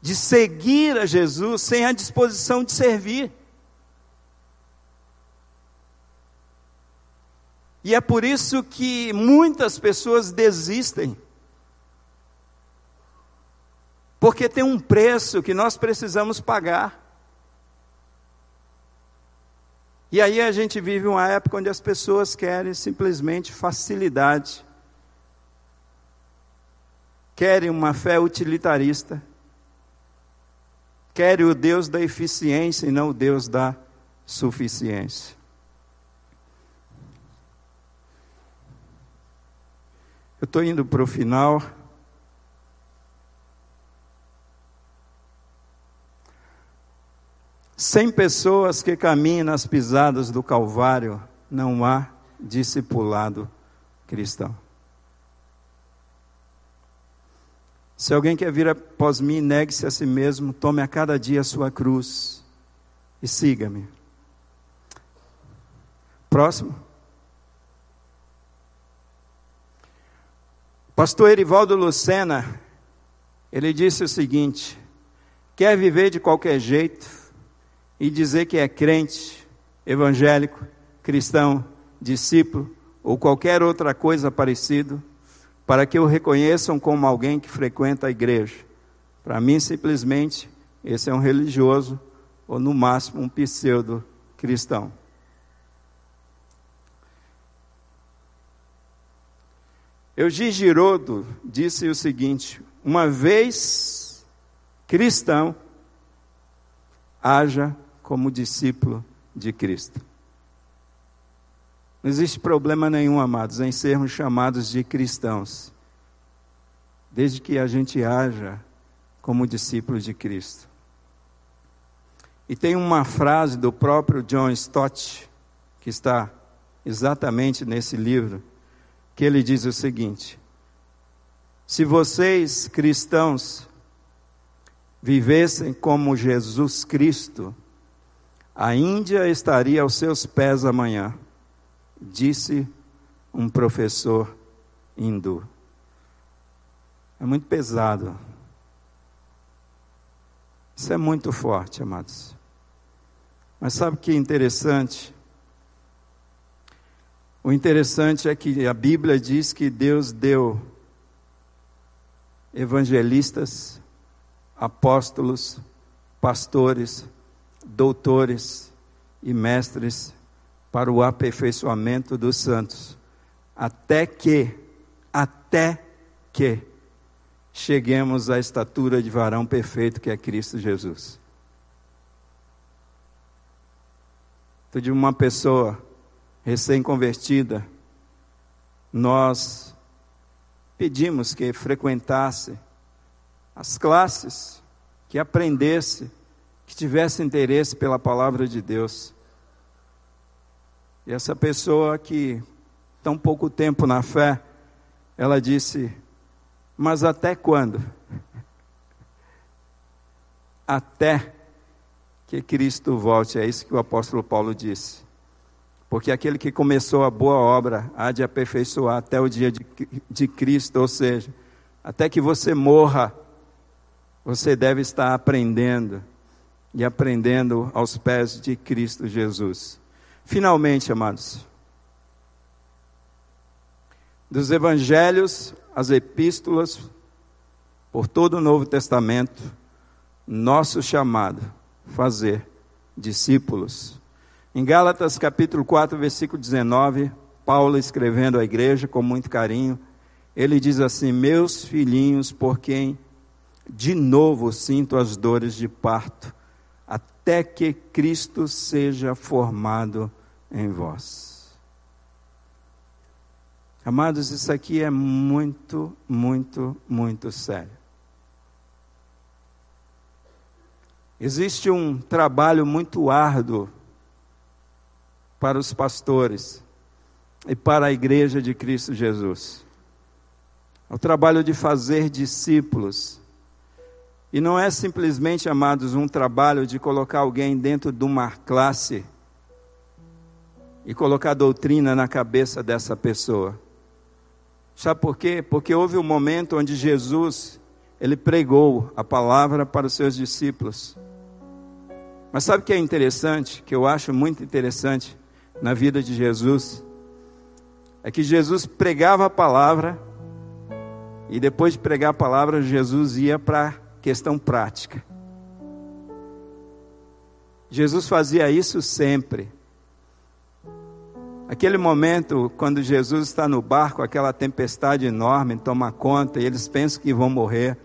Speaker 2: de seguir a Jesus sem a disposição de servir. E é por isso que muitas pessoas desistem. Porque tem um preço que nós precisamos pagar. E aí a gente vive uma época onde as pessoas querem simplesmente facilidade, querem uma fé utilitarista, querem o Deus da eficiência e não o Deus da suficiência. Eu estou indo para o final. Sem pessoas que caminhem nas pisadas do Calvário, não há discipulado cristão. Se alguém quer vir após mim, negue-se a si mesmo, tome a cada dia a sua cruz e siga-me. Próximo. Pastor Erivaldo Lucena, ele disse o seguinte: quer viver de qualquer jeito e dizer que é crente, evangélico, cristão, discípulo ou qualquer outra coisa parecida, para que o reconheçam como alguém que frequenta a igreja. Para mim, simplesmente, esse é um religioso ou no máximo um pseudo cristão. Eugir Girodo disse o seguinte: uma vez cristão, haja como discípulo de Cristo. Não existe problema nenhum, amados, em sermos chamados de cristãos, desde que a gente haja como discípulo de Cristo. E tem uma frase do próprio John Stott, que está exatamente nesse livro, que ele diz o seguinte: Se vocês, cristãos, vivessem como Jesus Cristo, a Índia estaria aos seus pés amanhã, disse um professor hindu. É muito pesado. Isso é muito forte, amados. Mas sabe o que é interessante? O interessante é que a Bíblia diz que Deus deu evangelistas, apóstolos, pastores, doutores e mestres para o aperfeiçoamento dos santos, até que, até que cheguemos à estatura de varão perfeito que é Cristo Jesus. Tu de uma pessoa recém-convertida, nós pedimos que frequentasse as classes, que aprendesse, que tivesse interesse pela palavra de Deus. E essa pessoa que tão pouco tempo na fé, ela disse: Mas até quando? Até que Cristo volte. É isso que o apóstolo Paulo disse. Porque aquele que começou a boa obra há de aperfeiçoar até o dia de, de Cristo, ou seja, até que você morra, você deve estar aprendendo e aprendendo aos pés de Cristo Jesus. Finalmente, amados, dos evangelhos, as epístolas, por todo o Novo Testamento, nosso chamado, fazer discípulos. Em Gálatas capítulo 4, versículo 19, Paulo escrevendo à igreja com muito carinho, ele diz assim: Meus filhinhos, por quem de novo sinto as dores de parto, até que Cristo seja formado em vós. Amados, isso aqui é muito, muito, muito sério. Existe um trabalho muito árduo para os pastores e para a igreja de Cristo Jesus. É o trabalho de fazer discípulos e não é simplesmente, amados, um trabalho de colocar alguém dentro de uma classe e colocar doutrina na cabeça dessa pessoa. Sabe por quê? Porque houve um momento onde Jesus, ele pregou a palavra para os seus discípulos. Mas sabe o que é interessante, que eu acho muito interessante na vida de Jesus? É que Jesus pregava a palavra e depois de pregar a palavra, Jesus ia para questão prática. Jesus fazia isso sempre. Aquele momento, quando Jesus está no barco, aquela tempestade enorme toma conta e eles pensam que vão morrer.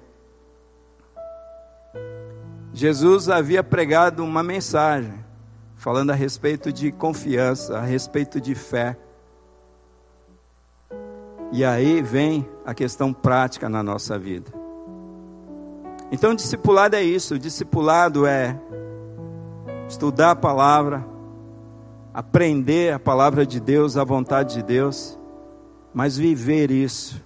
Speaker 2: Jesus havia pregado uma mensagem, falando a respeito de confiança, a respeito de fé. E aí vem a questão prática na nossa vida. Então, discipulado é isso. Discipulado é estudar a palavra, aprender a palavra de Deus, a vontade de Deus, mas viver isso.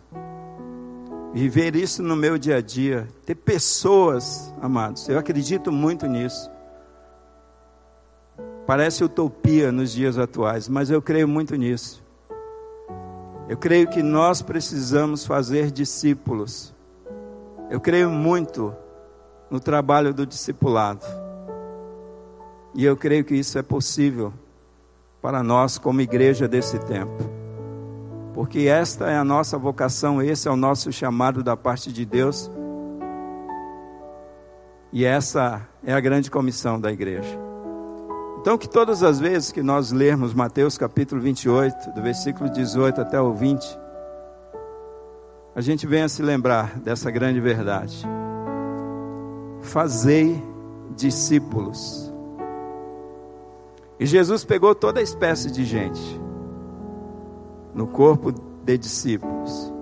Speaker 2: Viver isso no meu dia a dia. Ter pessoas, amados, eu acredito muito nisso. Parece utopia nos dias atuais, mas eu creio muito nisso. Eu creio que nós precisamos fazer discípulos eu creio muito no trabalho do discipulado. E eu creio que isso é possível para nós, como igreja desse tempo. Porque esta é a nossa vocação, esse é o nosso chamado da parte de Deus. E essa é a grande comissão da igreja. Então, que todas as vezes que nós lermos Mateus capítulo 28, do versículo 18 até o 20, a gente venha se lembrar dessa grande verdade. Fazei discípulos. E Jesus pegou toda a espécie de gente no corpo de discípulos.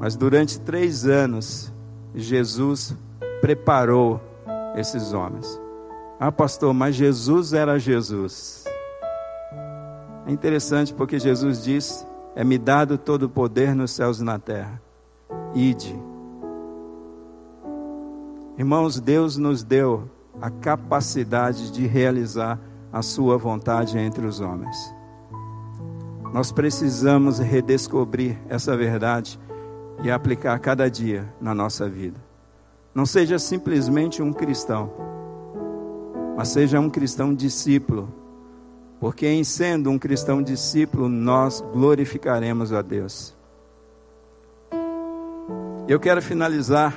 Speaker 2: Mas durante três anos, Jesus preparou esses homens. Ah, pastor, mas Jesus era Jesus. É interessante porque Jesus disse é-me dado todo o poder nos céus e na terra. Ide. Irmãos, Deus nos deu a capacidade de realizar a Sua vontade entre os homens. Nós precisamos redescobrir essa verdade e aplicar cada dia na nossa vida. Não seja simplesmente um cristão, mas seja um cristão discípulo porque em sendo um cristão discípulo, nós glorificaremos a Deus. Eu quero finalizar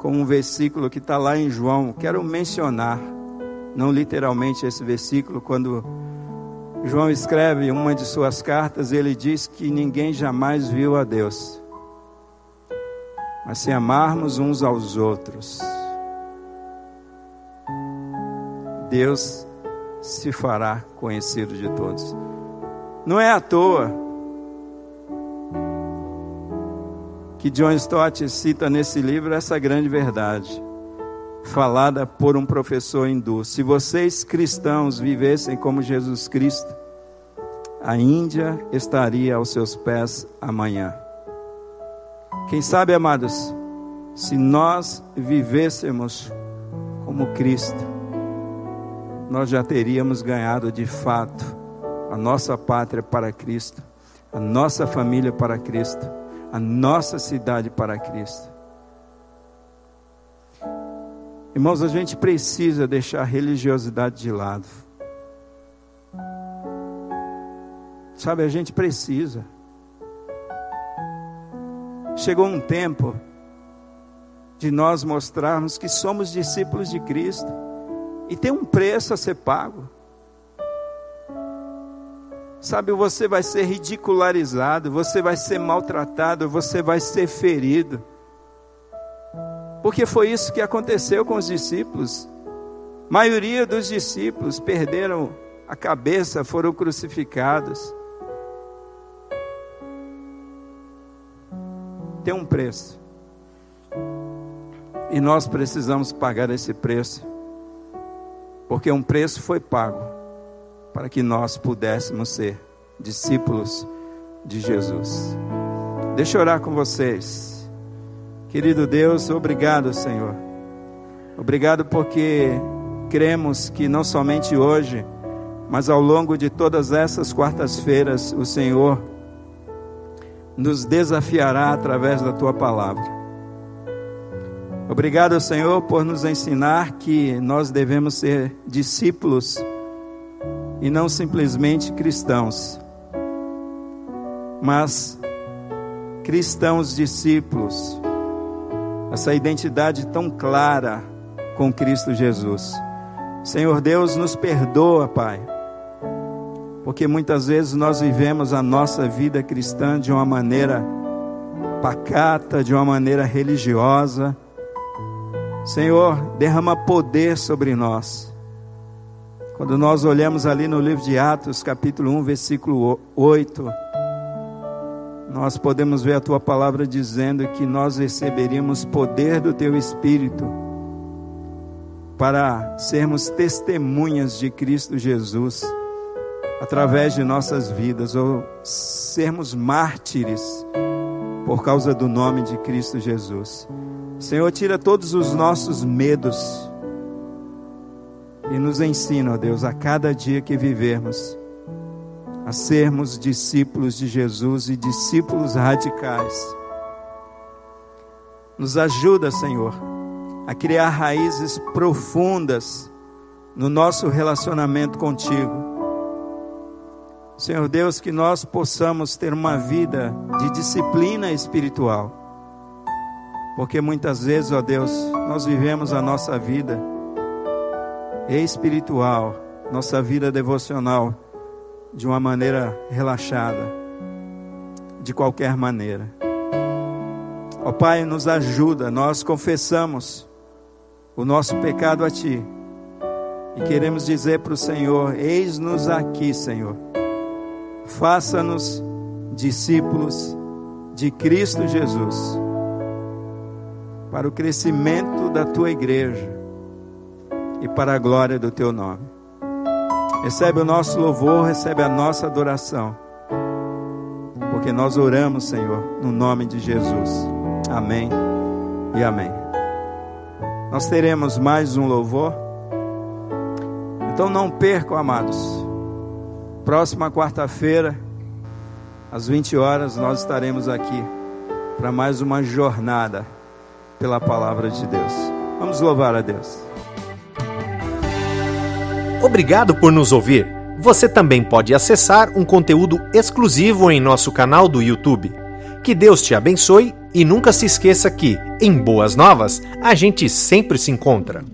Speaker 2: com um versículo que está lá em João. Quero mencionar, não literalmente esse versículo, quando João escreve uma de suas cartas, ele diz que ninguém jamais viu a Deus, mas se amarmos uns aos outros, Deus se fará conhecido de todos. Não é à toa que John Stott cita nesse livro essa grande verdade, falada por um professor hindu. Se vocês cristãos vivessem como Jesus Cristo, a Índia estaria aos seus pés amanhã. Quem sabe, amados, se nós vivêssemos como Cristo, nós já teríamos ganhado de fato a nossa pátria para Cristo, a nossa família para Cristo, a nossa cidade para Cristo. Irmãos, a gente precisa deixar a religiosidade de lado. Sabe, a gente precisa. chegou um tempo de nós mostrarmos que somos discípulos de Cristo e tem um preço a ser pago. Sabe, você vai ser ridicularizado, você vai ser maltratado, você vai ser ferido. Porque foi isso que aconteceu com os discípulos. A maioria dos discípulos perderam a cabeça, foram crucificados. Tem um preço. E nós precisamos pagar esse preço. Porque um preço foi pago para que nós pudéssemos ser discípulos de Jesus. Deixa eu orar com vocês. Querido Deus, obrigado, Senhor. Obrigado porque cremos que não somente hoje, mas ao longo de todas essas quartas-feiras, o Senhor nos desafiará através da tua palavra. Obrigado, Senhor, por nos ensinar que nós devemos ser discípulos e não simplesmente cristãos, mas cristãos discípulos. Essa identidade tão clara com Cristo Jesus. Senhor Deus, nos perdoa, Pai, porque muitas vezes nós vivemos a nossa vida cristã de uma maneira pacata, de uma maneira religiosa. Senhor, derrama poder sobre nós quando nós olhamos ali no livro de Atos, capítulo 1, versículo 8, nós podemos ver a tua palavra dizendo que nós receberíamos poder do teu Espírito para sermos testemunhas de Cristo Jesus através de nossas vidas, ou sermos mártires por causa do nome de Cristo Jesus. Senhor, tira todos os nossos medos e nos ensina, ó Deus, a cada dia que vivermos, a sermos discípulos de Jesus e discípulos radicais. Nos ajuda, Senhor, a criar raízes profundas no nosso relacionamento contigo. Senhor Deus, que nós possamos ter uma vida de disciplina espiritual. Porque muitas vezes, ó Deus, nós vivemos a nossa vida espiritual, nossa vida devocional de uma maneira relaxada, de qualquer maneira. Ó oh, Pai, nos ajuda, nós confessamos o nosso pecado a Ti e queremos dizer para o Senhor: Eis-nos aqui, Senhor, faça-nos discípulos de Cristo Jesus, para o crescimento da Tua igreja e para a glória do teu nome. Recebe o nosso louvor, recebe a nossa adoração, porque nós oramos, Senhor, no nome de Jesus. Amém e amém. Nós teremos mais um louvor. Então não percam, amados. Próxima quarta-feira, às 20 horas, nós estaremos aqui para mais uma jornada pela palavra de Deus. Vamos louvar a Deus.
Speaker 1: Obrigado por nos ouvir. Você também pode acessar um conteúdo exclusivo em nosso canal do YouTube. Que Deus te abençoe e nunca se esqueça que, em Boas Novas, a gente sempre se encontra.